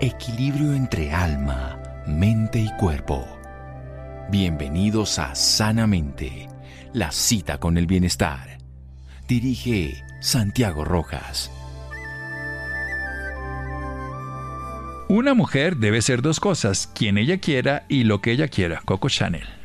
Equilibrio entre alma, mente y cuerpo. Bienvenidos a Sanamente, la cita con el bienestar. Dirige Santiago Rojas. Una mujer debe ser dos cosas, quien ella quiera y lo que ella quiera. Coco Chanel.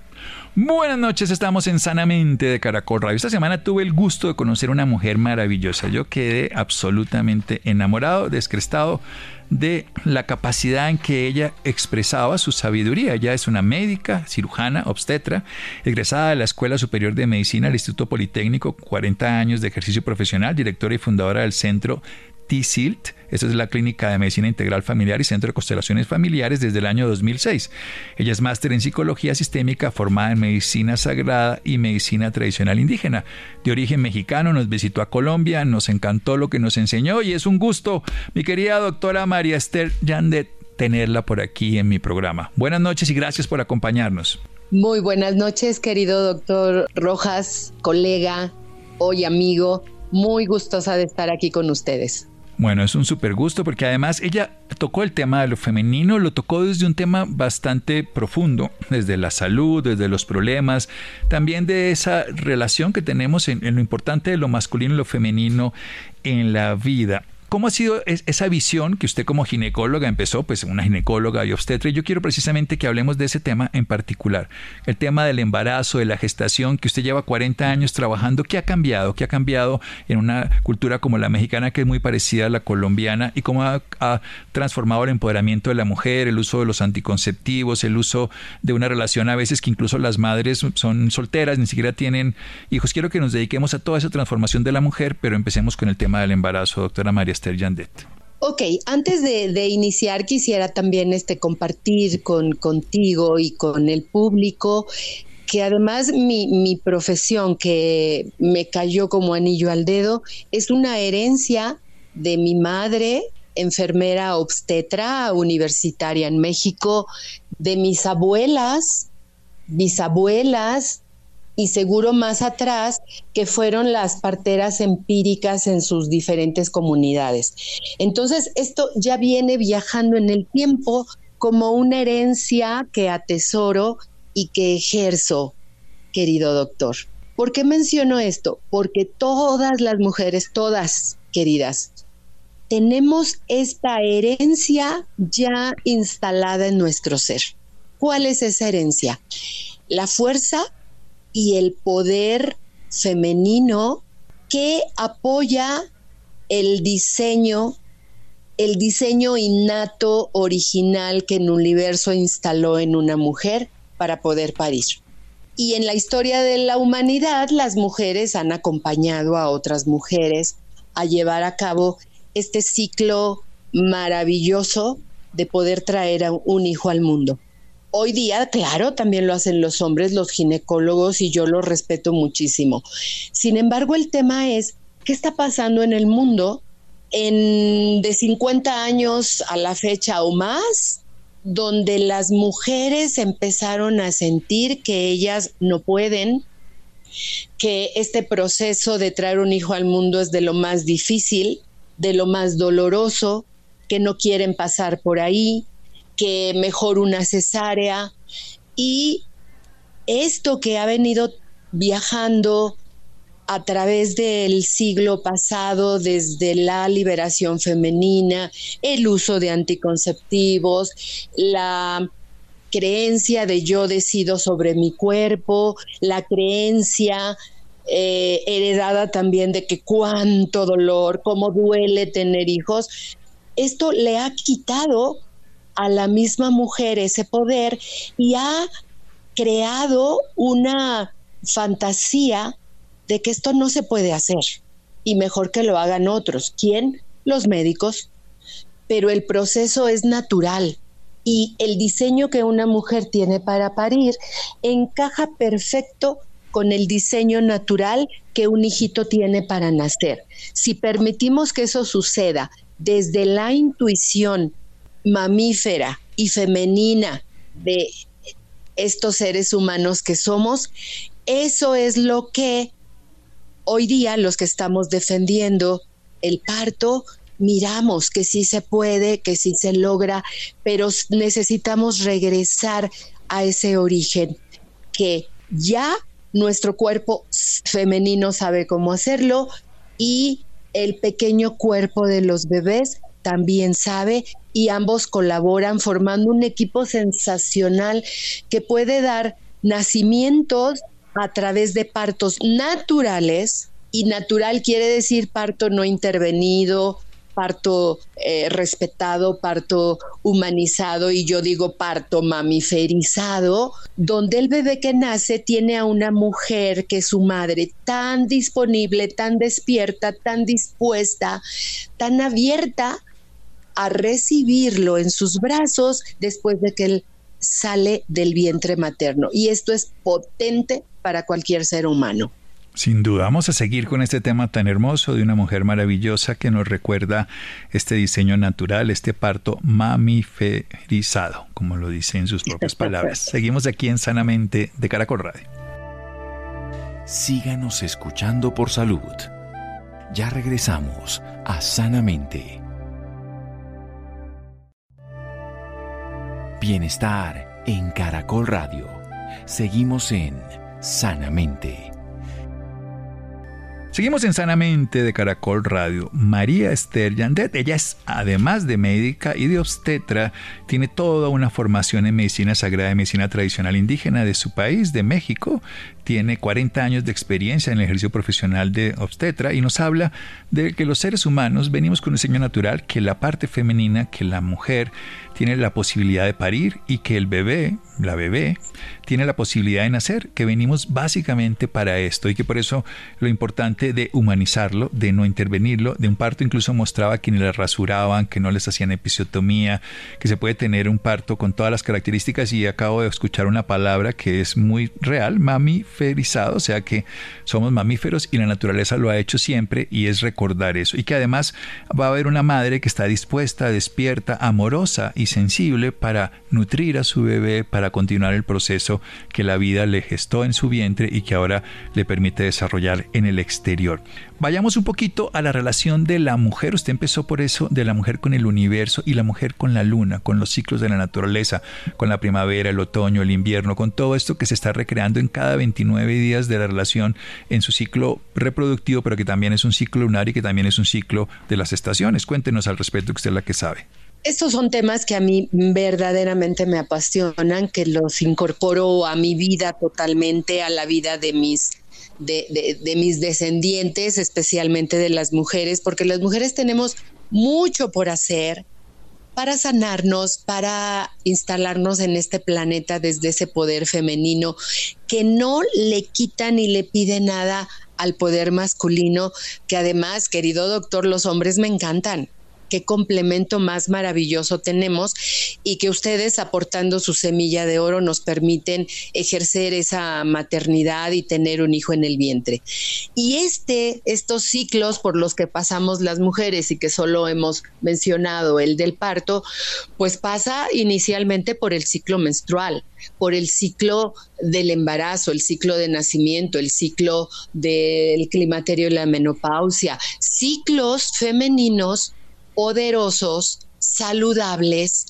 Buenas noches, estamos en Sanamente de Caracol Radio. Esta semana tuve el gusto de conocer una mujer maravillosa. Yo quedé absolutamente enamorado, descrestado de la capacidad en que ella expresaba su sabiduría. Ella es una médica, cirujana, obstetra, egresada de la Escuela Superior de Medicina del Instituto Politécnico, 40 años de ejercicio profesional, directora y fundadora del Centro T-SILT, esta es la Clínica de Medicina Integral Familiar y Centro de Constelaciones Familiares desde el año 2006. Ella es máster en Psicología Sistémica, formada en Medicina Sagrada y Medicina Tradicional Indígena. De origen mexicano, nos visitó a Colombia, nos encantó lo que nos enseñó y es un gusto, mi querida doctora María Esther Yandet, tenerla por aquí en mi programa. Buenas noches y gracias por acompañarnos. Muy buenas noches, querido doctor Rojas, colega, hoy amigo. Muy gustosa de estar aquí con ustedes. Bueno, es un súper gusto porque además ella tocó el tema de lo femenino, lo tocó desde un tema bastante profundo, desde la salud, desde los problemas, también de esa relación que tenemos en, en lo importante de lo masculino y lo femenino en la vida. ¿Cómo ha sido esa visión que usted como ginecóloga empezó, pues una ginecóloga y obstetra? Y yo quiero precisamente que hablemos de ese tema en particular, el tema del embarazo, de la gestación, que usted lleva 40 años trabajando. ¿Qué ha cambiado? ¿Qué ha cambiado en una cultura como la mexicana, que es muy parecida a la colombiana? ¿Y cómo ha, ha transformado el empoderamiento de la mujer, el uso de los anticonceptivos, el uso de una relación a veces que incluso las madres son solteras, ni siquiera tienen hijos? Quiero que nos dediquemos a toda esa transformación de la mujer, pero empecemos con el tema del embarazo, doctora María Ok, antes de, iniciar quisiera también este, compartir con, contigo y con el público que además mi, mi, profesión que me cayó como anillo al dedo es una herencia de mi madre, enfermera obstetra universitaria en México, de mis abuelas, bisabuelas, y seguro más atrás, que fueron las parteras empíricas en sus diferentes comunidades. Entonces, esto ya viene viajando en el tiempo como una herencia que atesoro y que ejerzo, querido doctor. ¿Por qué menciono esto? Porque todas las mujeres, todas, queridas, tenemos esta herencia ya instalada en nuestro ser. ¿Cuál es esa herencia? La fuerza y el poder femenino que apoya el diseño, el diseño innato, original que el universo instaló en una mujer para poder parir. Y en la historia de la humanidad, las mujeres han acompañado a otras mujeres a llevar a cabo este ciclo maravilloso de poder traer a un hijo al mundo. Hoy día, claro, también lo hacen los hombres, los ginecólogos, y yo lo respeto muchísimo. Sin embargo, el tema es, ¿qué está pasando en el mundo en, de 50 años a la fecha o más? donde las mujeres empezaron a sentir que ellas no pueden, que este proceso de traer un hijo al mundo es de lo más difícil, de lo más doloroso, que no quieren pasar por ahí, que mejor una cesárea. Y esto que ha venido viajando a través del siglo pasado, desde la liberación femenina, el uso de anticonceptivos, la creencia de yo decido sobre mi cuerpo, la creencia eh, heredada también de que cuánto dolor, cómo duele tener hijos, esto le ha quitado a la misma mujer ese poder y ha creado una fantasía de que esto no se puede hacer y mejor que lo hagan otros. ¿Quién? Los médicos. Pero el proceso es natural y el diseño que una mujer tiene para parir encaja perfecto con el diseño natural que un hijito tiene para nacer. Si permitimos que eso suceda desde la intuición mamífera y femenina de estos seres humanos que somos, eso es lo que hoy día los que estamos defendiendo el parto miramos que sí se puede, que sí se logra, pero necesitamos regresar a ese origen, que ya nuestro cuerpo femenino sabe cómo hacerlo y el pequeño cuerpo de los bebés también sabe y ambos colaboran formando un equipo sensacional que puede dar nacimientos a través de partos naturales y natural quiere decir parto no intervenido, parto eh, respetado, parto humanizado y yo digo parto mamiferizado, donde el bebé que nace tiene a una mujer que es su madre tan disponible, tan despierta, tan dispuesta, tan abierta a recibirlo en sus brazos después de que él sale del vientre materno. Y esto es potente para cualquier ser humano. Sin duda, vamos a seguir con este tema tan hermoso de una mujer maravillosa que nos recuerda este diseño natural, este parto mamiferizado, como lo dice en sus propias palabras. Seguimos aquí en Sanamente de Caracol Radio. Síganos escuchando por salud. Ya regresamos a Sanamente. Bienestar en Caracol Radio. Seguimos en Sanamente. Seguimos en Sanamente de Caracol Radio. María Esther Yandet, ella es, además de médica y de obstetra, tiene toda una formación en medicina sagrada y medicina tradicional indígena de su país, de México. Tiene 40 años de experiencia en el ejercicio profesional de obstetra y nos habla de que los seres humanos venimos con un diseño natural, que la parte femenina, que la mujer tiene la posibilidad de parir y que el bebé, la bebé, tiene la posibilidad de nacer, que venimos básicamente para esto y que por eso lo importante de humanizarlo, de no intervenirlo, de un parto incluso mostraba que ni les rasuraban, que no les hacían episiotomía, que se puede tener un parto con todas las características y acabo de escuchar una palabra que es muy real, o sea que somos mamíferos y la naturaleza lo ha hecho siempre y es recordar eso y que además va a haber una madre que está dispuesta, despierta, amorosa y sensible para nutrir a su bebé, para continuar el proceso que la vida le gestó en su vientre y que ahora le permite desarrollar en el exterior. Vayamos un poquito a la relación de la mujer. Usted empezó por eso, de la mujer con el universo y la mujer con la luna, con los ciclos de la naturaleza, con la primavera, el otoño, el invierno, con todo esto que se está recreando en cada 29 días de la relación en su ciclo reproductivo, pero que también es un ciclo lunar y que también es un ciclo de las estaciones. Cuéntenos al respecto, que usted es la que sabe. Estos son temas que a mí verdaderamente me apasionan, que los incorporo a mi vida totalmente, a la vida de mis, de, mis descendientes, especialmente de las mujeres, porque las mujeres tenemos mucho por hacer para sanarnos, para instalarnos en este planeta desde ese poder femenino que no le quita ni le pide nada al poder masculino, que además, querido doctor, los hombres me encantan qué complemento más maravilloso tenemos y que ustedes aportando su semilla de oro nos permiten ejercer esa maternidad y tener un hijo en el vientre. Y este, estos ciclos por los que pasamos las mujeres y que solo hemos mencionado el del parto, pues pasa inicialmente por el ciclo menstrual por el ciclo del embarazo, el ciclo de nacimiento, el ciclo del climaterio y la menopausia, ciclos femeninos poderosos, saludables,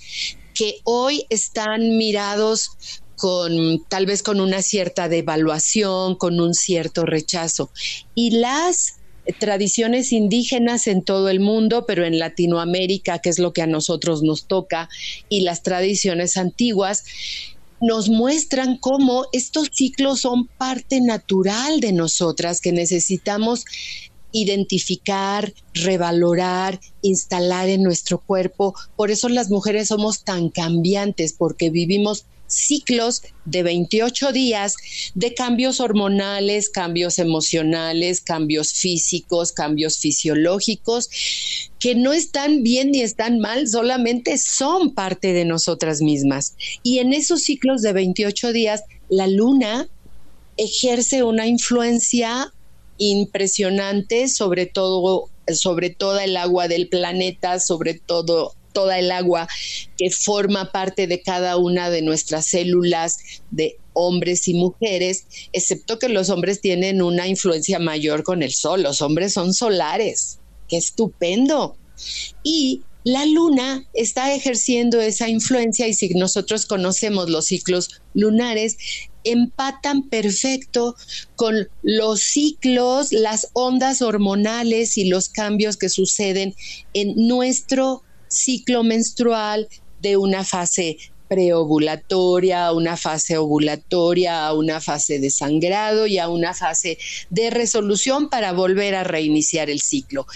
que hoy están mirados con tal vez con una cierta devaluación, con un cierto rechazo. Y las tradiciones indígenas en todo el mundo, pero en Latinoamérica, que es lo que a nosotros nos toca, y las tradiciones antiguas, nos muestran cómo estos ciclos son parte natural de nosotras, que necesitamos identificar, revalorar, instalar en nuestro cuerpo. Por eso las mujeres somos tan cambiantes, porque vivimos ciclos de 28 días de cambios hormonales, cambios emocionales, cambios físicos, cambios fisiológicos, que no están bien ni están mal, solamente son parte de nosotras mismas. Y en esos ciclos de 28 días, la luna ejerce una influencia impresionante sobre todo sobre toda el agua del planeta, sobre todo toda el agua que forma parte de cada una de nuestras células de hombres y mujeres, excepto que los hombres tienen una influencia mayor con el sol, los hombres son solares. Qué estupendo. Y la luna está ejerciendo esa influencia y si nosotros conocemos los ciclos lunares, empatan perfecto con los ciclos, las ondas hormonales y los cambios que suceden en nuestro ciclo menstrual de una fase preovulatoria, a una fase ovulatoria, a una fase de sangrado y a una fase de resolución para volver a reiniciar el ciclo.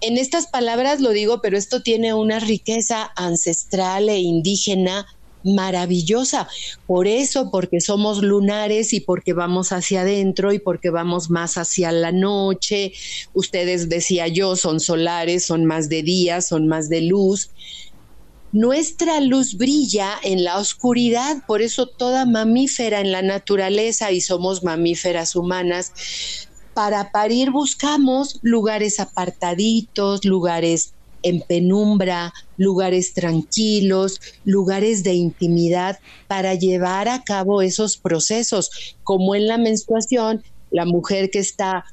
En estas palabras lo digo, pero esto tiene una riqueza ancestral e indígena maravillosa. Por eso, porque somos lunares y porque vamos hacia adentro y porque vamos más hacia la noche. Ustedes decía yo, son solares, son más de día, son más de luz. Nuestra luz brilla en la oscuridad, por eso toda mamífera en la naturaleza, y somos mamíferas humanas, para parir buscamos lugares apartaditos, lugares en penumbra, lugares tranquilos, lugares de intimidad para llevar a cabo esos procesos, como en la menstruación, la mujer que está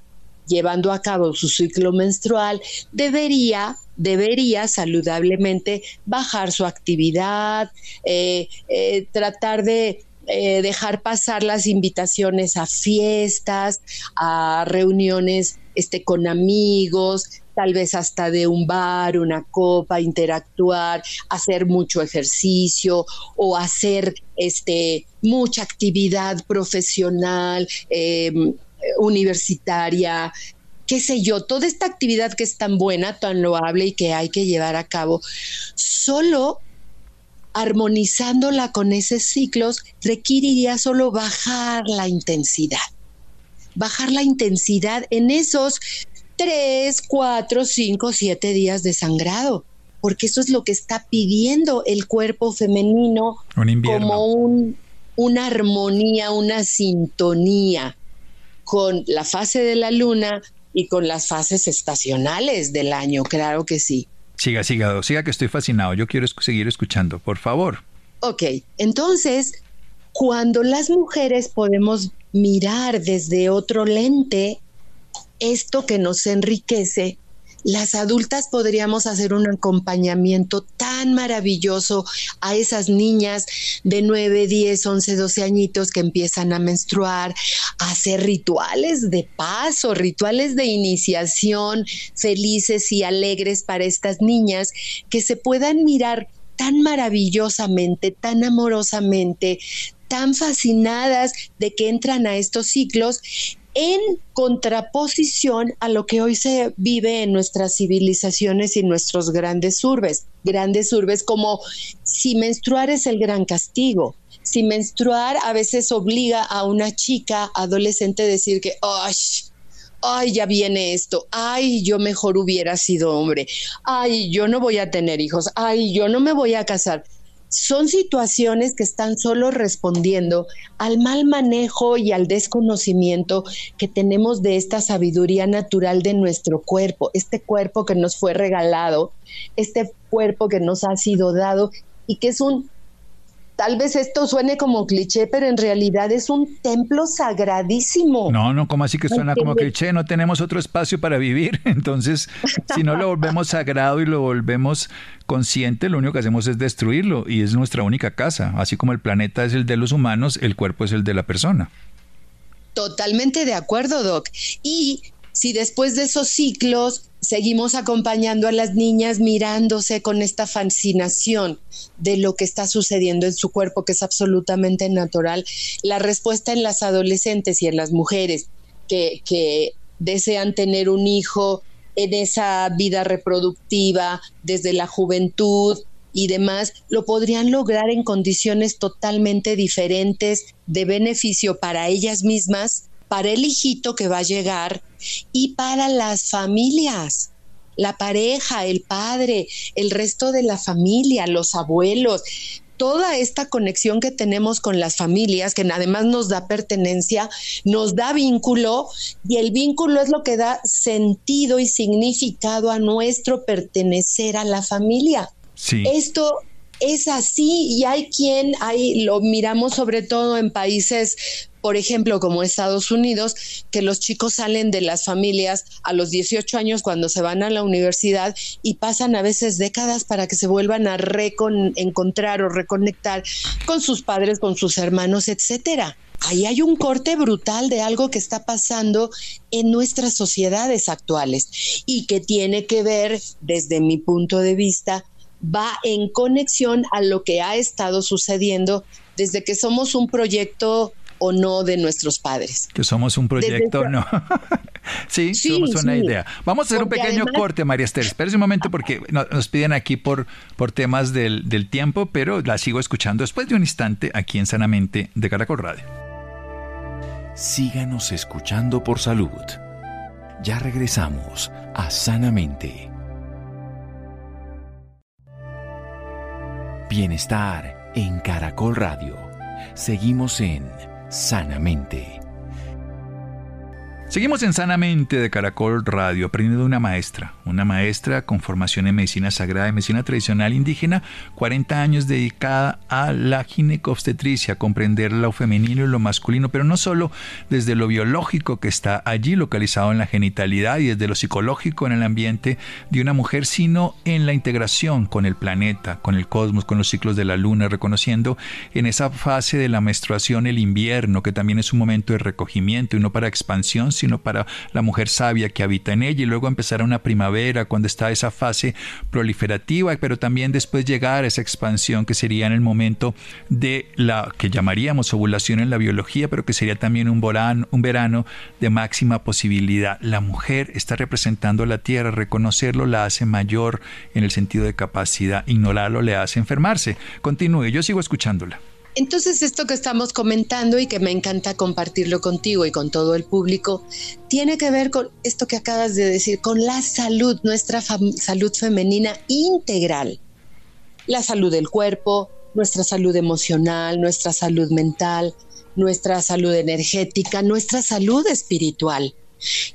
llevando a cabo su ciclo menstrual debería debería saludablemente bajar su actividad, eh, eh, tratar de eh, dejar pasar las invitaciones a fiestas, a reuniones este, con amigos, tal vez hasta de un bar, una copa, interactuar, hacer mucho ejercicio o hacer este, mucha actividad profesional, em, universitaria, qué sé yo, toda esta actividad que es tan buena, tan loable y que hay que llevar a cabo, solo armonizándola con esos ciclos requeriría solo bajar la intensidad. Bajar la intensidad en esos tres, cuatro, cinco, siete días de sangrado, porque eso es lo que está pidiendo el cuerpo femenino como un, una armonía, una sintonía con la fase de la luna y con las fases estacionales del año, claro que sí. Siga, siga, siga que estoy fascinado, yo quiero seguir escuchando, por favor. Ok, entonces, cuando las mujeres podemos mirar desde otro lente esto que nos enriquece, las adultas podríamos hacer un acompañamiento tan maravilloso a esas niñas de 9, 10, 11, 12 añitos que empiezan a menstruar, a hacer rituales de paso, rituales de iniciación felices y alegres para estas niñas que se puedan mirar tan maravillosamente, tan amorosamente, tan fascinadas de que entran a estos ciclos en contraposición a lo que hoy se vive en nuestras civilizaciones y nuestros grandes urbes. Grandes urbes como si menstruar es el gran castigo. Si menstruar a veces obliga a una chica adolescente a decir que, ¡ay! ay, ya viene esto, ay, yo mejor hubiera sido hombre, ay, yo no voy a tener hijos, ay, yo no me voy a casar son situaciones que están solo respondiendo al mal manejo y al desconocimiento que tenemos de esta sabiduría natural de nuestro cuerpo, este cuerpo que nos fue regalado, este cuerpo que nos ha sido dado y que es un Tal vez esto suene como cliché, pero en realidad es un templo sagradísimo. No, no, como así que suena como cliché? No tenemos otro espacio para vivir. Entonces, si no lo volvemos sagrado y lo volvemos consciente, lo único que hacemos es destruirlo y es nuestra única casa. Así como el planeta es el de los humanos, el cuerpo es el de la persona. Totalmente de acuerdo, Doc. Y si después de esos ciclos seguimos acompañando a las niñas mirándose con esta fascinación de lo que está sucediendo en su cuerpo, que es absolutamente natural, la respuesta en las adolescentes y en las mujeres que, que desean tener un hijo en esa vida reproductiva desde la juventud y demás, lo podrían lograr en condiciones totalmente diferentes de beneficio para ellas mismas para el hijito que va a llegar y para las familias, la pareja, el padre, el resto de la familia, los abuelos, toda esta conexión que tenemos con las familias, que además nos da pertenencia, nos da vínculo, y el vínculo es lo que da sentido y significado a nuestro pertenecer a la familia. Esto es así y hay quien, hay, lo miramos sobre todo en países por ejemplo, como Estados Unidos, que los chicos salen de las familias a los 18 años cuando se van a la universidad y pasan a veces décadas para que se vuelvan a encontrar o reconectar con sus padres, con sus hermanos, etcétera. Ahí hay un corte brutal de algo que está pasando en nuestras sociedades actuales y que tiene que ver, desde mi punto de vista, va en conexión a lo que ha estado sucediendo desde que somos un proyecto o no de nuestros padres. Que somos un proyecto o no. sí, somos una idea. Vamos a hacer un pequeño corte, María Esther. Espera un momento porque nos piden aquí por, por temas del, del tiempo, pero la sigo escuchando después de un instante aquí en Sanamente de Caracol Radio. Síganos escuchando por salud. Ya regresamos a Sanamente. Bienestar en Caracol Radio. Seguimos en Sanamente. Seguimos en Sanamente de Caracol Radio, aprendiendo de una maestra, una maestra con formación en medicina sagrada y medicina tradicional indígena, 40 años dedicada a la ginecobstetricia, comprender lo femenino y lo masculino, pero no solo desde lo biológico que está allí localizado en la genitalidad y desde lo psicológico en el ambiente de una mujer, sino en la integración con el planeta, con el cosmos, con los ciclos de la luna, reconociendo en esa fase de la menstruación el invierno, que también es un momento de recogimiento y no para expansión, sino para la mujer sabia que habita en ella y luego empezar una primavera cuando está esa fase proliferativa, pero también después llegar a esa expansión que sería en el momento de la que llamaríamos ovulación en la biología, pero que sería también un, verano, un verano de máxima posibilidad. La mujer está representando la tierra, reconocerlo la hace mayor en el sentido de capacidad, ignorarlo le hace enfermarse. Continúe, yo sigo escuchándola. Entonces, esto que estamos comentando y que me encanta compartirlo contigo y con todo el público, tiene que ver con esto que acabas de decir, con la salud, nuestra salud femenina integral. La salud del cuerpo, nuestra salud emocional, nuestra salud mental, nuestra salud energética, nuestra salud espiritual.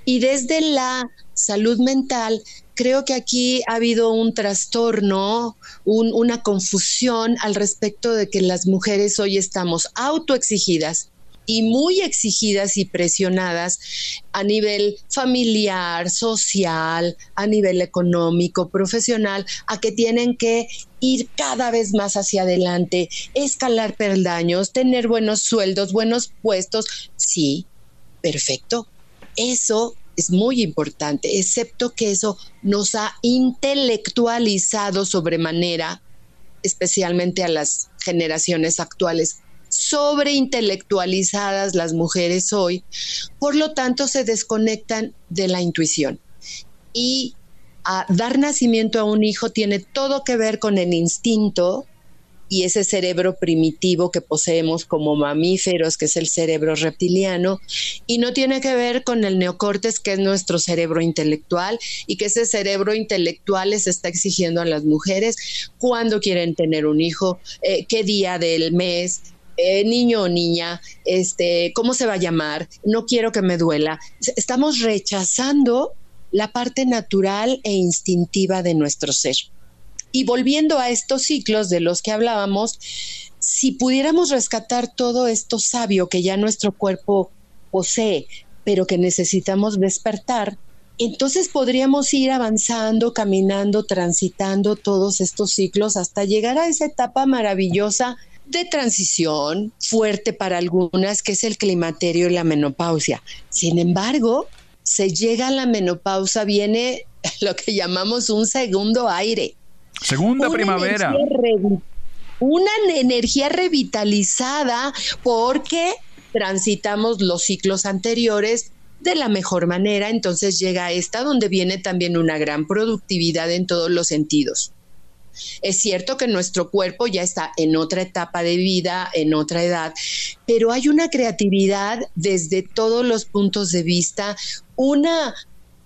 Y desde la salud mental creo que aquí ha habido un trastorno, una confusión al respecto de que las mujeres hoy estamos autoexigidas y muy exigidas y presionadas a nivel familiar, social, a nivel económico, profesional, a que tienen que ir cada vez más hacia adelante, escalar peldaños, tener buenos sueldos, buenos puestos. Sí, perfecto. Eso es muy importante, excepto que eso nos ha intelectualizado sobremanera, especialmente a las generaciones actuales, sobreintelectualizadas las mujeres hoy, por lo tanto se desconectan de la intuición. Y a dar nacimiento a un hijo tiene todo que ver con el instinto y ese cerebro primitivo que poseemos como mamíferos, que es el cerebro reptiliano, y no tiene que ver con el neocortes, que es nuestro cerebro intelectual, y que ese cerebro intelectual les está exigiendo a las mujeres cuándo quieren tener un hijo, eh, qué día del mes, eh, niño o niña, este, cómo se va a llamar, no quiero que me duela. Estamos rechazando la parte natural e instintiva de nuestro ser. Y volviendo a estos ciclos de los que hablábamos, si pudiéramos rescatar todo esto sabio que ya nuestro cuerpo posee, pero que necesitamos despertar, entonces podríamos ir avanzando, caminando, transitando todos estos ciclos hasta llegar a esa etapa maravillosa de transición, fuerte para algunas, que es el climaterio y la menopausia. Sin embargo, se llega a la menopausa, viene lo que llamamos un segundo aire Segunda primavera. una energía revitalizada porque transitamos los ciclos anteriores de la mejor manera, entonces llega esta donde viene también una gran productividad en todos los sentidos. Es cierto que nuestro cuerpo ya está en otra etapa de vida, en otra edad, pero hay una creatividad desde todos los puntos de vista, una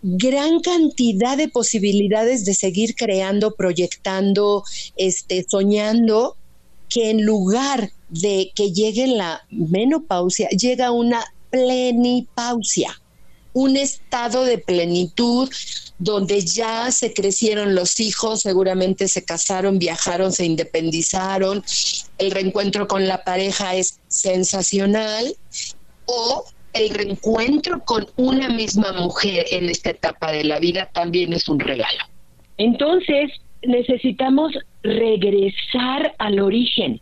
gran cantidad de posibilidades de seguir creando, proyectando, este, soñando, que en lugar de que llegue la menopausia, llega una plenipausia, un estado de plenitud donde ya se crecieron los hijos, seguramente se casaron, viajaron, se independizaron, el reencuentro con la pareja es sensacional o el reencuentro con una misma mujer en esta etapa de la vida también es un regalo. Entonces, necesitamos regresar al origen.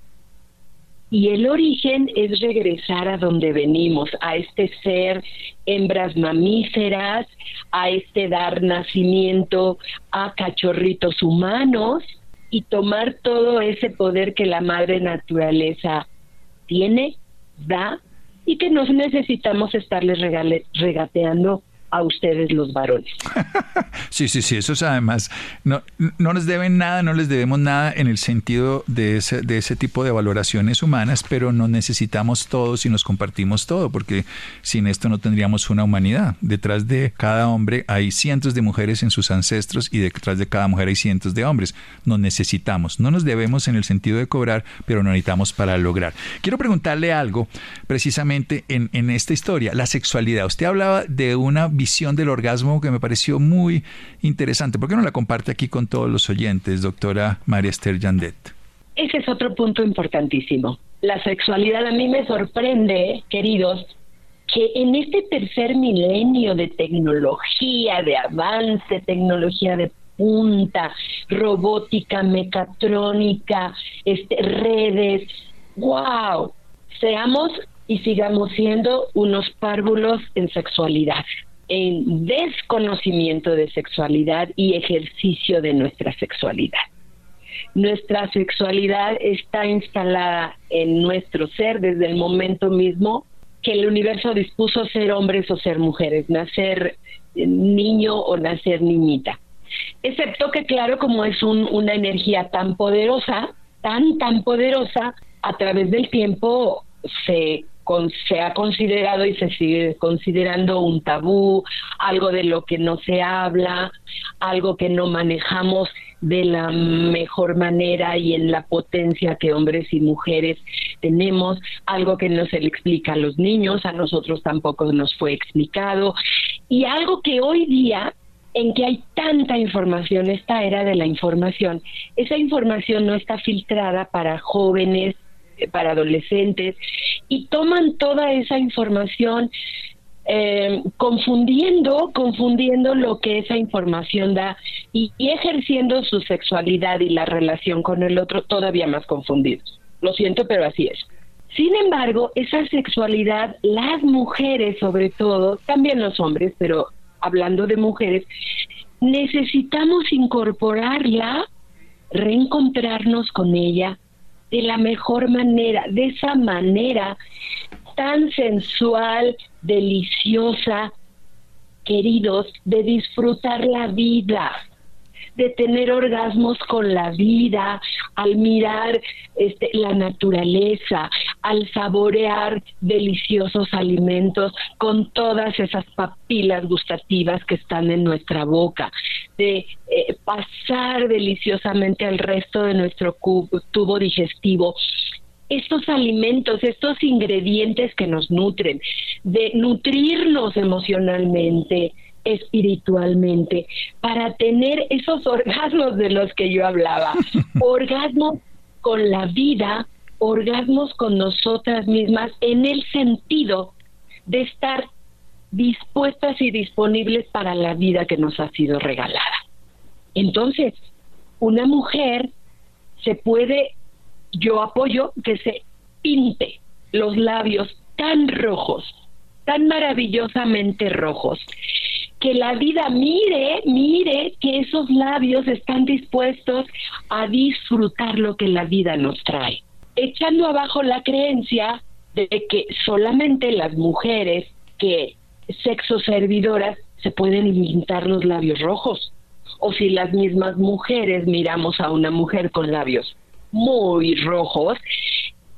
Y el origen es regresar a donde venimos, a este ser hembras mamíferas, a este dar nacimiento a cachorritos humanos y tomar todo ese poder que la madre naturaleza tiene, da y que no necesitamos estarles regateando a ustedes los varones. sí, sí, sí, eso es además, no, no les deben nada, no les debemos nada en el sentido de ese, de ese tipo de valoraciones humanas, pero no necesitamos todos y nos compartimos todo, porque sin esto no tendríamos una humanidad. Detrás de cada hombre hay cientos de mujeres en sus ancestros y detrás de cada mujer hay cientos de hombres. Nos necesitamos, no nos debemos en el sentido de cobrar, pero nos necesitamos para lograr. Quiero preguntarle algo precisamente en, en esta historia, la sexualidad. Usted hablaba de una visión del orgasmo que me pareció muy interesante. ¿Por qué no la comparte aquí con todos los oyentes, doctora María Esther Yandet? Ese es otro punto importantísimo. La sexualidad a mí me sorprende, queridos, que en este tercer milenio de tecnología, de avance, tecnología de punta, robótica, mecatrónica, este, redes, wow, seamos y sigamos siendo unos párvulos en sexualidad en desconocimiento de sexualidad y ejercicio de nuestra sexualidad. Nuestra sexualidad está instalada en nuestro ser desde el momento mismo que el universo dispuso ser hombres o ser mujeres, nacer niño o nacer niñita. Excepto que claro, como es una energía tan poderosa, tan, tan poderosa, a través del tiempo se se ha considerado y se sigue considerando un tabú, algo de lo que no se habla, algo que no manejamos de la mejor manera y en la potencia que hombres y mujeres tenemos, algo que no se le explica a los niños, a nosotros tampoco nos fue explicado, y algo que hoy día en que hay tanta información, esta era de la información, esa información no está filtrada para jóvenes, para adolescentes y toman toda esa información eh, confundiendo, confundiendo lo que esa información da y, ejerciendo su sexualidad y la relación con el otro todavía más confundidos. Lo siento, pero así es. Sin embargo, esa sexualidad, las mujeres sobre todo, también los hombres, pero hablando de mujeres, necesitamos incorporarla, reencontrarnos con ella, de la mejor manera, de esa manera tan sensual, deliciosa, queridos, de disfrutar la vida de tener orgasmos con la vida, al mirar este, la naturaleza, al saborear deliciosos alimentos con todas esas papilas gustativas que están en nuestra boca, de eh, pasar deliciosamente al resto de nuestro tubo digestivo estos alimentos, estos ingredientes que nos nutren, de nutrirnos emocionalmente, espiritualmente para tener esos orgasmos de los que yo hablaba, orgasmos con la vida, orgasmos con nosotras mismas en el sentido de estar dispuestas y disponibles para la vida que nos ha sido regalada. Entonces, una mujer se puede, yo apoyo que se pinte los labios tan rojos, tan maravillosamente rojos, que la vida mire, mire que esos labios están dispuestos a disfrutar lo que la vida nos trae, echando abajo la creencia de que solamente las mujeres que sexo servidoras se pueden pintar los labios rojos, o si las mismas mujeres miramos a una mujer con labios muy rojos,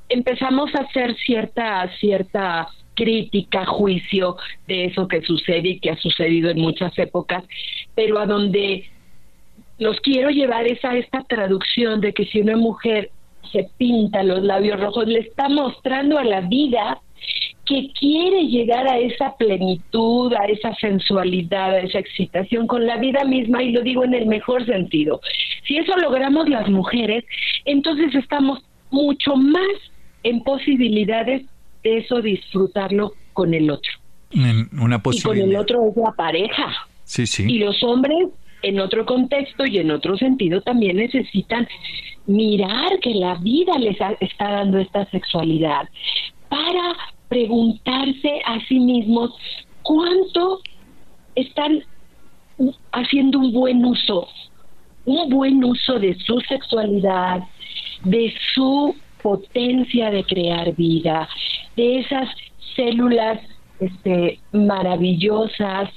empezamos a hacer cierta cierta crítica, juicio de eso que sucede y que ha sucedido en muchas épocas, pero a donde los quiero llevar es a esta traducción de que si una mujer se pinta los labios rojos, le está mostrando a la vida que quiere llegar a esa plenitud, a esa sensualidad, a esa excitación con la vida misma, y lo digo en el mejor sentido. Si eso logramos las mujeres, entonces estamos mucho más en posibilidades eso disfrutarlo con el otro. una Y con el otro es la pareja. Sí, sí. Y los hombres, en otro contexto y en otro sentido, también necesitan mirar que la vida les está dando esta sexualidad para preguntarse a sí mismos cuánto están haciendo un buen uso, un buen uso de su sexualidad, de su potencia de crear vida, de esas células este, maravillosas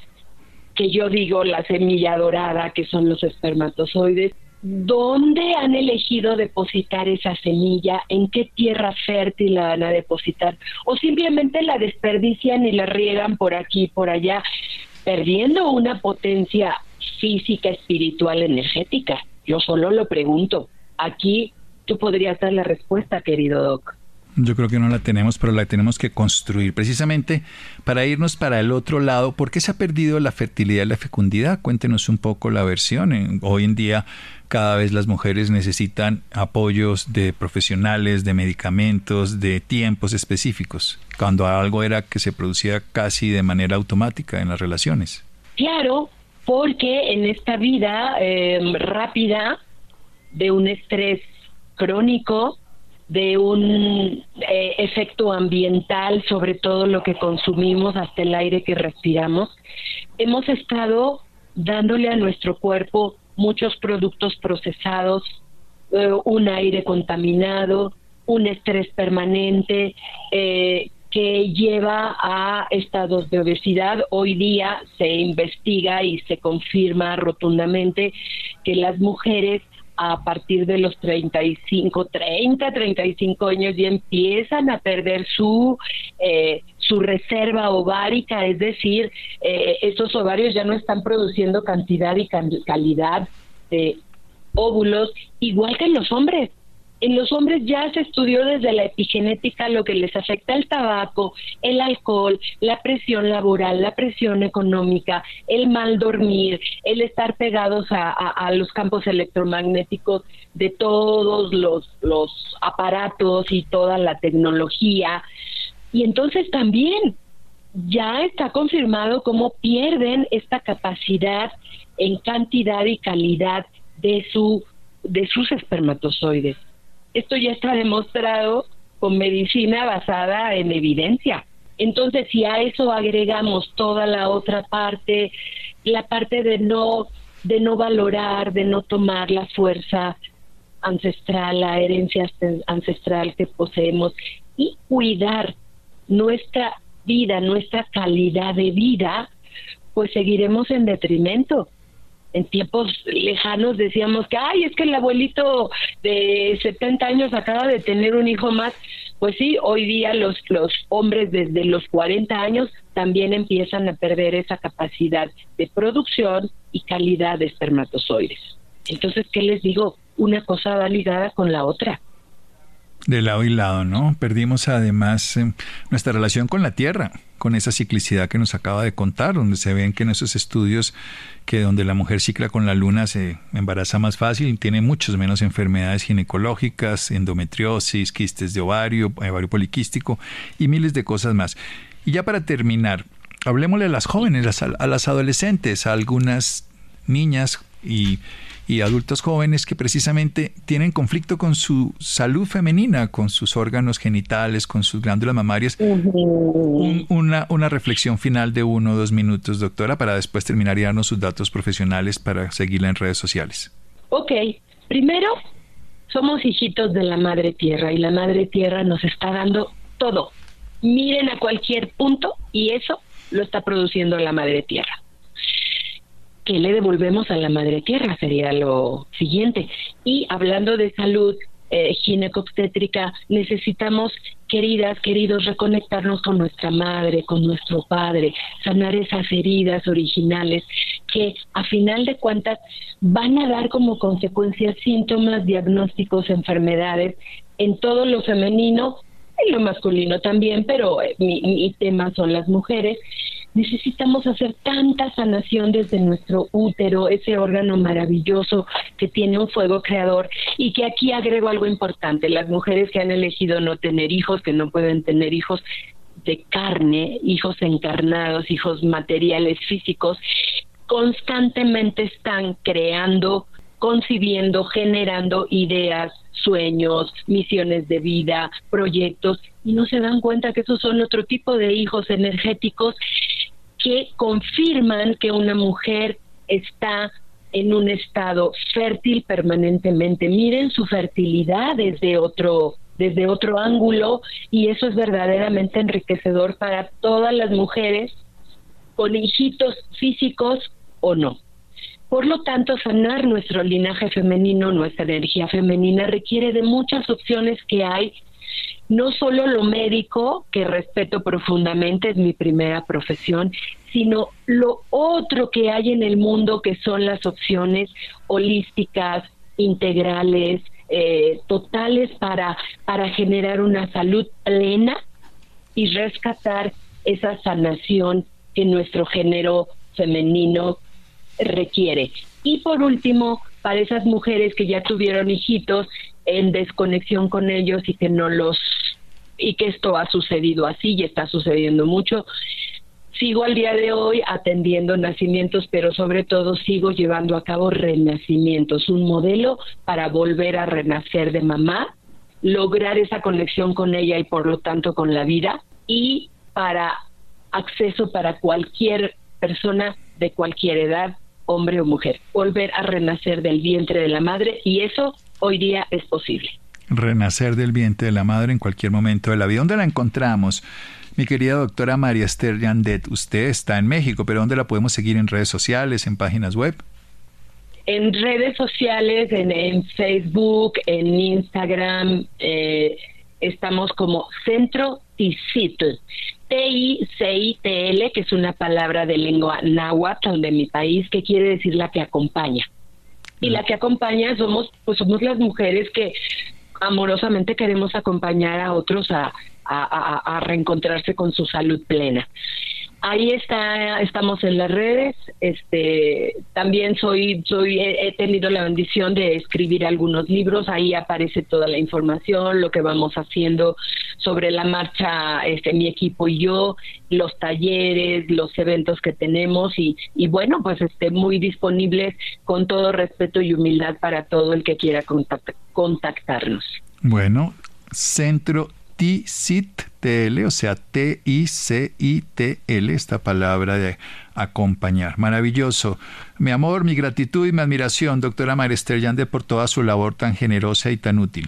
que yo digo la semilla dorada, que son los espermatozoides, ¿dónde han elegido depositar esa semilla? ¿En qué tierra fértil la van a depositar? ¿O simplemente la desperdician y la riegan por aquí y por allá, perdiendo una potencia física, espiritual, energética? Yo solo lo pregunto. Aquí tú podrías dar la respuesta, querido Doc. Yo creo que no la tenemos, pero la tenemos que construir precisamente para irnos para el otro lado. ¿Por qué se ha perdido la fertilidad y la fecundidad? Cuéntenos un poco la versión. Hoy en día cada vez las mujeres necesitan apoyos de profesionales, de medicamentos, de tiempos específicos, cuando algo era que se producía casi de manera automática en las relaciones. Claro, porque en esta vida em, rápida de un estrés crónico, de un eh, efecto ambiental sobre todo lo que consumimos, hasta el aire que respiramos, hemos estado dándole a nuestro cuerpo muchos productos procesados, eh, un aire contaminado, un estrés permanente eh, que lleva a estados de obesidad. Hoy día se investiga y se confirma rotundamente que las mujeres a partir de los 35, 30, 35 años ya empiezan a perder su eh, su reserva ovárica, es decir, eh, ovarios ya no están produciendo cantidad y calidad de óvulos, igual que los hombres. En los hombres ya se estudió desde la epigenética lo que les afecta el tabaco, el alcohol, la presión laboral, la presión económica, el mal dormir, el estar pegados a, los campos electromagnéticos de todos los, los aparatos y toda la tecnología. Y entonces también ya está confirmado cómo pierden esta capacidad en cantidad y calidad de su de sus espermatozoides. Esto ya está demostrado con medicina basada en evidencia. Entonces, si a eso agregamos toda la otra parte, la parte de no de no valorar, de no tomar la fuerza ancestral, la herencia ancestral que poseemos y cuidar nuestra vida, nuestra calidad de vida, pues seguiremos en detrimento en tiempos lejanos decíamos que, ay, es que el abuelito de 70 años acaba de tener un hijo más. Pues sí, hoy día los, los hombres desde los 40 años también empiezan a perder esa capacidad de producción y calidad de espermatozoides. Entonces, ¿qué les digo? Una cosa va ligada con la otra. De lado y lado, ¿no? Perdimos además eh, nuestra relación con la Tierra, con esa ciclicidad que nos acaba de contar, donde se ven que en esos estudios que donde la mujer cicla con la luna se embaraza más fácil tiene muchas menos enfermedades ginecológicas, endometriosis, quistes de ovario, ovario poliquístico y miles de cosas más. Y ya para terminar, hablemosle a las jóvenes, a las adolescentes, a algunas niñas y y adultos jóvenes que precisamente tienen conflicto con su salud femenina, con sus órganos genitales, con sus glándulas mamarias. una, una reflexión final de uno o dos minutos, doctora, para después terminar y darnos sus datos profesionales para seguirla en redes sociales. Ok, primero, somos hijitos de la Madre Tierra y la Madre Tierra nos está dando todo. Miren a cualquier punto y eso lo está produciendo la Madre Tierra que le devolvemos a la madre tierra, sería lo siguiente. Y hablando de salud eh, ginecobstétrica, necesitamos, queridas, queridos, reconectarnos con nuestra madre, con nuestro padre, sanar esas heridas originales que a final de cuentas van a dar como consecuencia síntomas, diagnósticos, enfermedades en todo lo femenino, en lo masculino también, pero eh, mi, mi tema son las mujeres necesitamos hacer tanta sanación desde nuestro útero, ese órgano maravilloso que tiene un fuego creador. Y que aquí agrego algo importante, las mujeres que han elegido no tener hijos, que no pueden tener hijos, de carne, hijos encarnados, hijos materiales físicos, constantemente están creando, concibiendo, generando ideas, sueños, misiones de vida, proyectos, y no se dan cuenta que esos son otro tipo de hijos energéticos que confirman que una mujer está en un estado fértil permanentemente. Miren su fertilidad desde otro desde otro ángulo y eso es verdaderamente enriquecedor para todas las mujeres con hijitos físicos o no. Por lo tanto, sanar nuestro linaje femenino, nuestra energía femenina requiere de muchas opciones que hay no solo lo médico, que respeto profundamente, es mi primera profesión, sino lo otro que hay en el mundo, que son las opciones holísticas, integrales, eh, totales para, para generar una salud plena y rescatar esa sanación que nuestro género femenino requiere. Y por último, para esas mujeres que ya tuvieron hijitos en desconexión con ellos y que no los y que esto ha sucedido así y está sucediendo mucho. Sigo al día de hoy atendiendo nacimientos, pero sobre todo sigo llevando a cabo renacimientos, un modelo para volver a renacer de mamá, lograr esa conexión con ella y por lo tanto con la vida y para acceso para cualquier persona de cualquier edad, hombre o mujer, volver a renacer del vientre de la madre y eso hoy día es posible. Renacer del vientre de la madre en cualquier momento de la vida. ¿Dónde la encontramos? Mi querida doctora María Esther Yandet, usted está en México, pero ¿dónde la podemos seguir en redes sociales, en páginas web? En redes sociales, en, Facebook, en Instagram, eh, estamos como Centro Ticitl. T-I-C-I-T-L, que es una palabra de lengua náhuatl de mi país, que quiere decir la que acompaña. Y la que acompaña somos, pues somos las mujeres que amorosamente queremos acompañar a otros a, a, a reencontrarse con su salud plena ahí está, estamos en las redes. Este, también soy, soy, he, tenido la bendición de escribir algunos libros. Ahí aparece toda la información, lo que vamos haciendo sobre la marcha, este, mi equipo y yo, los talleres, los eventos que tenemos y, y bueno, pues este, muy disponibles con todo respeto y humildad para todo el que quiera contactarnos. Bueno, Centro T-I-C-I-T-L, o sea, T-I-C-I-T-L, esta palabra de acompañar. Maravilloso. Mi amor, mi gratitud y mi admiración, doctora Marester Yande, por toda su labor tan generosa y tan útil.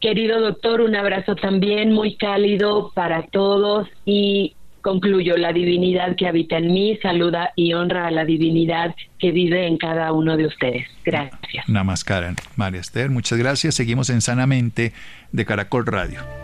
Querido doctor, un abrazo también muy cálido para todos y concluyo, la divinidad que habita en mí saluda y honra a la divinidad que vive en cada uno de ustedes. Gracias. Namaskaran. María Esther, muchas gracias. Seguimos en Sanamente de Caracol Radio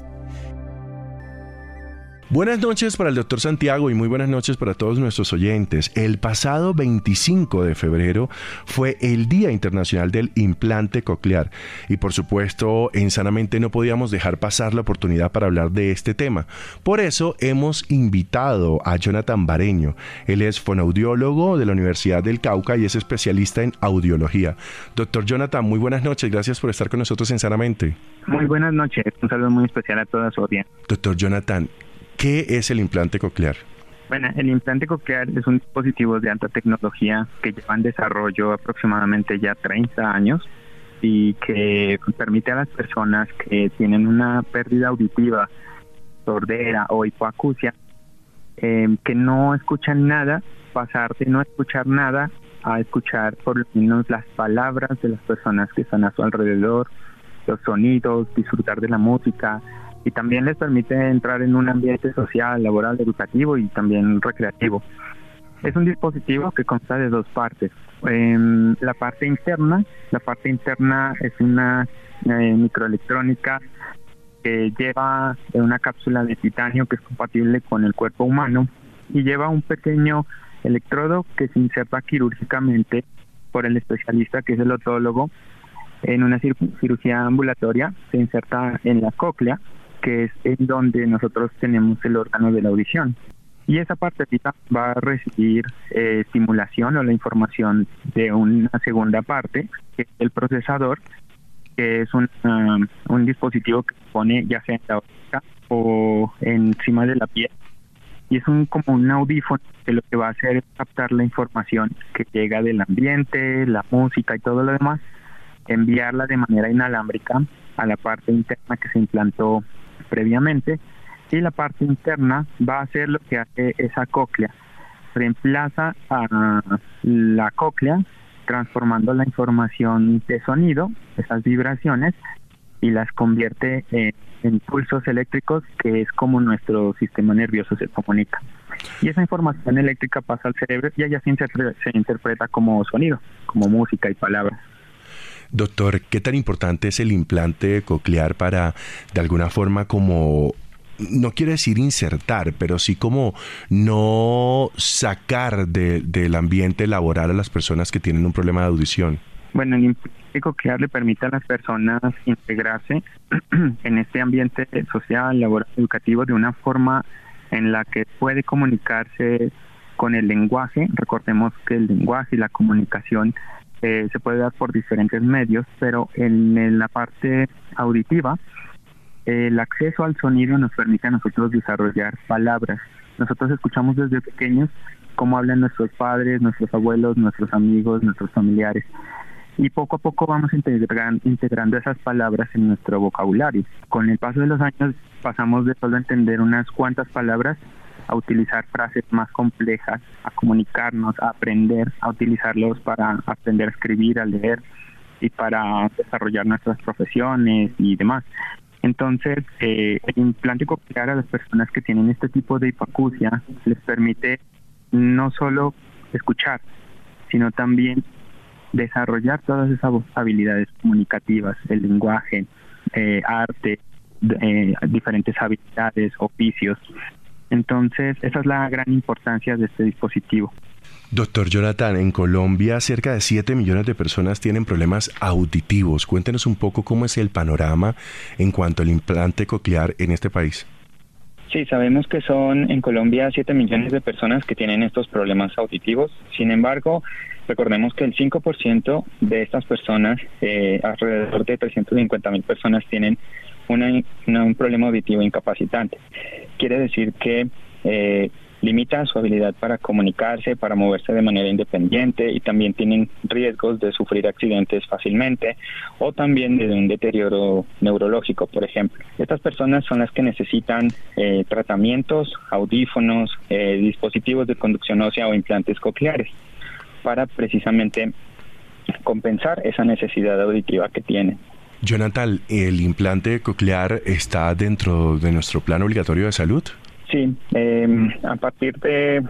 Buenas noches para el doctor Santiago y muy buenas noches para todos nuestros oyentes. El pasado 25 de febrero fue el Día Internacional del Implante Coclear y por supuesto en Sanamente no podíamos dejar pasar la oportunidad para hablar de este tema. Por eso hemos invitado a Jonathan Bareño. Él es fonaudiólogo de la Universidad del Cauca y es especialista en audiología. Doctor Jonathan, muy buenas noches. Gracias por estar con nosotros en Sanamente. Muy buenas noches. Un saludo muy especial a toda su audiencia. Doctor Jonathan, ¿Qué es el implante coclear? Bueno, el implante coclear es un dispositivo de alta tecnología que lleva en desarrollo aproximadamente ya 30 años y que permite a las personas que tienen una pérdida auditiva, sordera o hipoacusia, eh, que no escuchan nada, pasar de no escuchar nada a escuchar por lo menos las palabras de las personas que están a su alrededor, los sonidos, disfrutar de la música, y también les permite entrar en un ambiente social, laboral, educativo y también recreativo. Es un dispositivo que consta de dos partes. En la parte interna, la parte interna es una eh, microelectrónica que lleva una cápsula de titanio que es compatible con el cuerpo humano y lleva un pequeño electrodo que se inserta quirúrgicamente por el especialista que es el otólogo en una cirugía ambulatoria, se inserta en la cóclea que es en donde nosotros tenemos el órgano de la audición. Y esa partecita va a recibir eh, estimulación o la información de una segunda parte, que es el procesador, que es un, um, un dispositivo que se pone ya sea en la oreja o encima de la piel. Y es un, como un audífono que lo que va a hacer es captar la información que llega del ambiente, la música y todo lo demás, enviarla de manera inalámbrica a la parte interna que se implantó previamente y la parte interna va a hacer lo que hace esa cóclea. Reemplaza a la cóclea transformando la información de sonido, esas vibraciones, y las convierte en, pulsos eléctricos, que es como nuestro sistema nervioso se comunica. Y esa información eléctrica pasa al cerebro y allá se, se interpreta como sonido, como música y palabras. Doctor, ¿qué tan importante es el implante coclear para, de alguna forma, como no quiero decir insertar, pero sí como no sacar del ambiente laboral a las personas que tienen un problema de audición? Bueno, el implante coclear le permite a las personas integrarse en este ambiente social, laboral, educativo de una forma en la que puede comunicarse con el lenguaje. Recordemos que el lenguaje y la comunicación eh, se puede dar por diferentes medios, pero en, la parte auditiva, el acceso al sonido nos permite a nosotros desarrollar palabras. Nosotros escuchamos desde pequeños cómo hablan nuestros padres, nuestros abuelos, nuestros amigos, nuestros familiares. Y poco a poco vamos integrando esas palabras en nuestro vocabulario. Con el paso de los años pasamos de solo entender unas cuantas palabras a utilizar frases más complejas, a comunicarnos, a aprender, a utilizarlos para aprender a escribir, a leer y para desarrollar nuestras profesiones y demás. Entonces, eh, el implante coclear a las personas que tienen este tipo de hipoacusia les permite no solo escuchar, sino también desarrollar todas esas habilidades comunicativas, el lenguaje, eh, arte, eh, diferentes habilidades, oficios, entonces, esa es la gran importancia de este dispositivo. Doctor Jonathan, en Colombia cerca de 7 millones de personas tienen problemas auditivos. Cuéntenos un poco cómo es el panorama en cuanto al implante coclear en este país. Sí, sabemos que son en Colombia 7 millones de personas que tienen estos problemas auditivos. Sin embargo, recordemos que el 5% de estas personas, eh, alrededor de 350 mil personas, tienen un problema auditivo incapacitante. Quiere decir que eh, limita su habilidad para comunicarse, para moverse de manera independiente y también tienen riesgos de sufrir accidentes fácilmente o también de un deterioro neurológico, por ejemplo. Estas personas son las que necesitan eh, tratamientos, audífonos, eh, dispositivos de conducción ósea o implantes cocleares para precisamente compensar esa necesidad auditiva que tienen. Jonathan, ¿el implante coclear está dentro de nuestro plan obligatorio de salud? Sí, em, a partir de,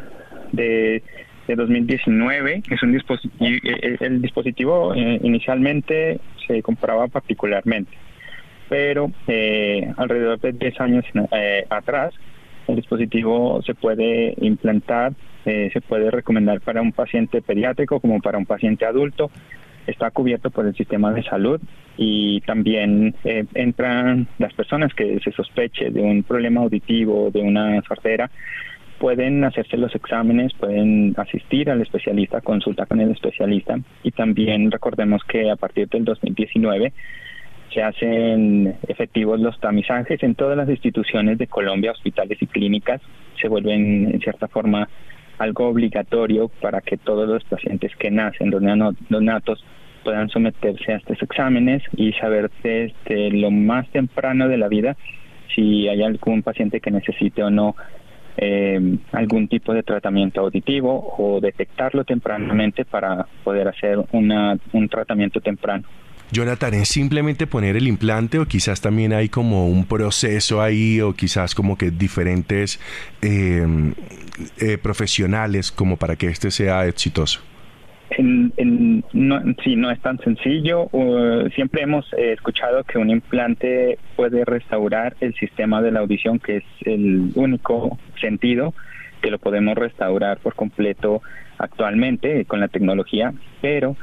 de, 2019 es un dispositivo, eh, eh, el dispositivo eh, inicialmente se compraba particularmente, pero alrededor de 10 años atrás el dispositivo se puede implantar, se puede recomendar para un paciente pediátrico como para un paciente adulto está cubierto por el sistema de salud y también eh, entran las personas que se sospeche de un problema auditivo, de una sordera, pueden hacerse los exámenes, pueden asistir al especialista, consulta con el especialista y también recordemos que a partir del 2019 se hacen efectivos los tamizajes en todas las instituciones de Colombia, hospitales y clínicas, se vuelven en cierta forma algo obligatorio para que todos los pacientes que nacen los neonatos puedan someterse a estos exámenes y saber desde lo más temprano de la vida si hay algún paciente que necesite o no eh, algún tipo de tratamiento auditivo o detectarlo tempranamente para poder hacer una, un tratamiento temprano. Jonathan, ¿es simplemente poner el implante o quizás también hay como un proceso ahí o quizás como que diferentes eh, eh, profesionales como para que este sea exitoso? En, no, sí, no es tan sencillo. siempre hemos eh, escuchado que un implante puede restaurar el sistema de la audición, que es el único sentido que lo podemos restaurar por completo actualmente con la tecnología, pero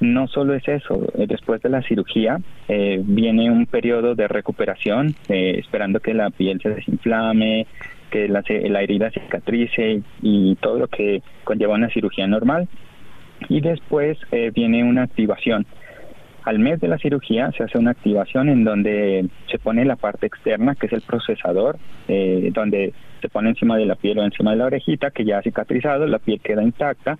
no solo es eso, eh, después de la cirugía eh, viene un periodo de recuperación, eh, esperando que la piel se desinflame, que la, la herida cicatrice y todo lo que conlleva una cirugía normal. Y después viene una activación. Al mes de la cirugía se hace una activación en donde se pone la parte externa, que es el procesador, donde se pone encima de la piel o encima de la orejita, que ya ha cicatrizado, la piel queda intacta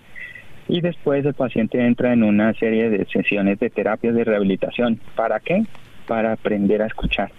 y después el paciente entra en una serie de sesiones de terapias de rehabilitación. ¿Para qué? Para aprender a escuchar,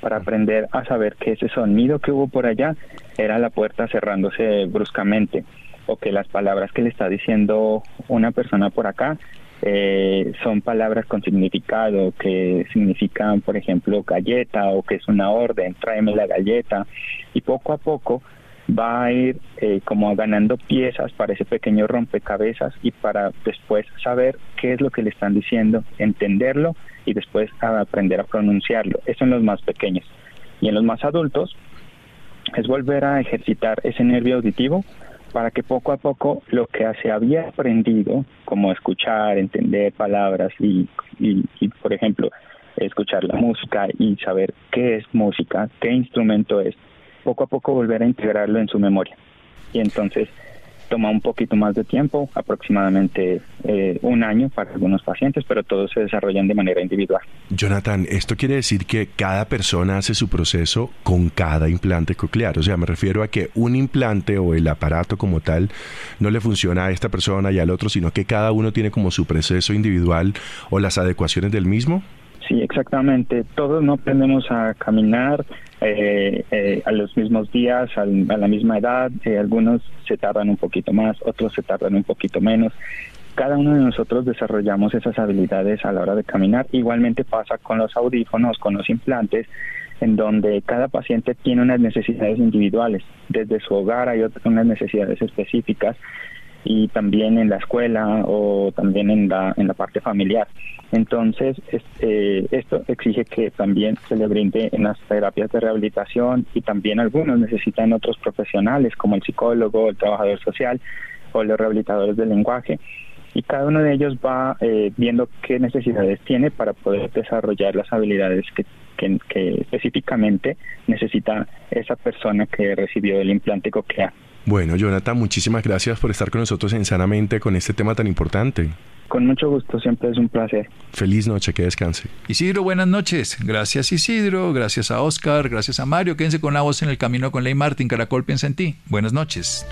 para aprender a saber que ese sonido que hubo por allá era la puerta cerrándose bruscamente o que las palabras que le está diciendo una persona por acá eh, son palabras con significado, que significan, por ejemplo, galleta o que es una orden, tráeme la galleta. Y poco a poco va a ir eh, como ganando piezas para ese pequeño rompecabezas y para después saber qué es lo que le están diciendo, entenderlo y después aprender a pronunciarlo. Eso en los más pequeños. Y en los más adultos es volver a ejercitar ese nervio auditivo para que poco a poco lo que se había aprendido, como escuchar, entender palabras y, y, y por ejemplo, escuchar la música y saber qué es música, qué instrumento es, poco a poco volver a integrarlo en su memoria. Y entonces toma un poquito más de tiempo, aproximadamente eh, un año para algunos pacientes, pero todos se desarrollan de manera individual. Jonathan, esto quiere decir que cada persona hace su proceso con cada implante coclear. O sea, me refiero a que un implante o el aparato como tal no le funciona a esta persona y al otro, sino que cada uno tiene como su proceso individual o las adecuaciones del mismo. Sí, exactamente. Todos no aprendemos a caminar eh, eh, a los mismos días, a la misma edad. Eh, algunos se tardan un poquito más, otros se tardan un poquito menos. Cada uno de nosotros desarrollamos esas habilidades a la hora de caminar. Igualmente pasa con los audífonos, con los implantes, en donde cada paciente tiene unas necesidades individuales. Desde su hogar hay otras, unas necesidades específicas y también en la escuela o también en la, en la parte familiar. Entonces, este, esto exige que también se le brinde en las terapias de rehabilitación y también algunos necesitan otros profesionales como el psicólogo, el trabajador social o los rehabilitadores del lenguaje y cada uno de ellos va eh, viendo qué necesidades tiene para poder desarrollar las habilidades que, que, específicamente necesita esa persona que recibió el implante coclear. Bueno, Jonathan, muchísimas gracias por estar con nosotros en Sanamente con este tema tan importante. Con mucho gusto, siempre es un placer. Feliz noche, que descanse. Isidro, buenas noches. Gracias Isidro, gracias a Oscar, gracias a Mario. Quédense con la voz en el camino con Ley Martin. Caracol piensa en ti. Buenas noches.